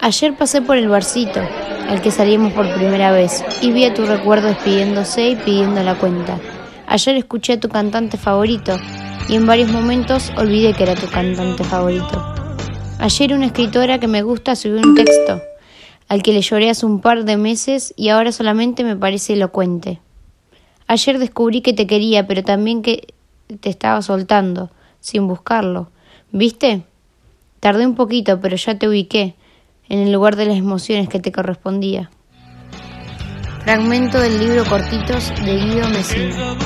Ayer pasé por el barcito, al que salimos por primera vez, y vi a tu recuerdo despidiéndose y pidiendo la cuenta. Ayer escuché a tu cantante favorito, y en varios momentos olvidé que era tu cantante favorito. Ayer una escritora que me gusta subió un texto, al que le lloré hace un par de meses y ahora solamente me parece elocuente. Ayer descubrí que te quería, pero también que te estaba soltando, sin buscarlo. ¿Viste? Tardé un poquito, pero ya te ubiqué, en el lugar de las emociones que te correspondía. Fragmento del libro Cortitos de Guido Mesina.